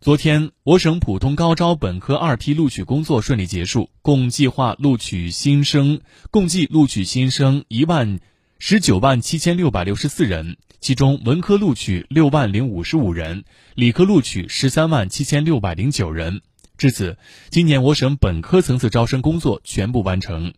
昨天我省普通高招本科二批录取工作顺利结束共计划录取新生共计录取新生一万十九万七千六百六十四人其中文科录取六万零五十五人理科录取十三万七千六百零九人。至此今年我省本科层次招生工作全部完成。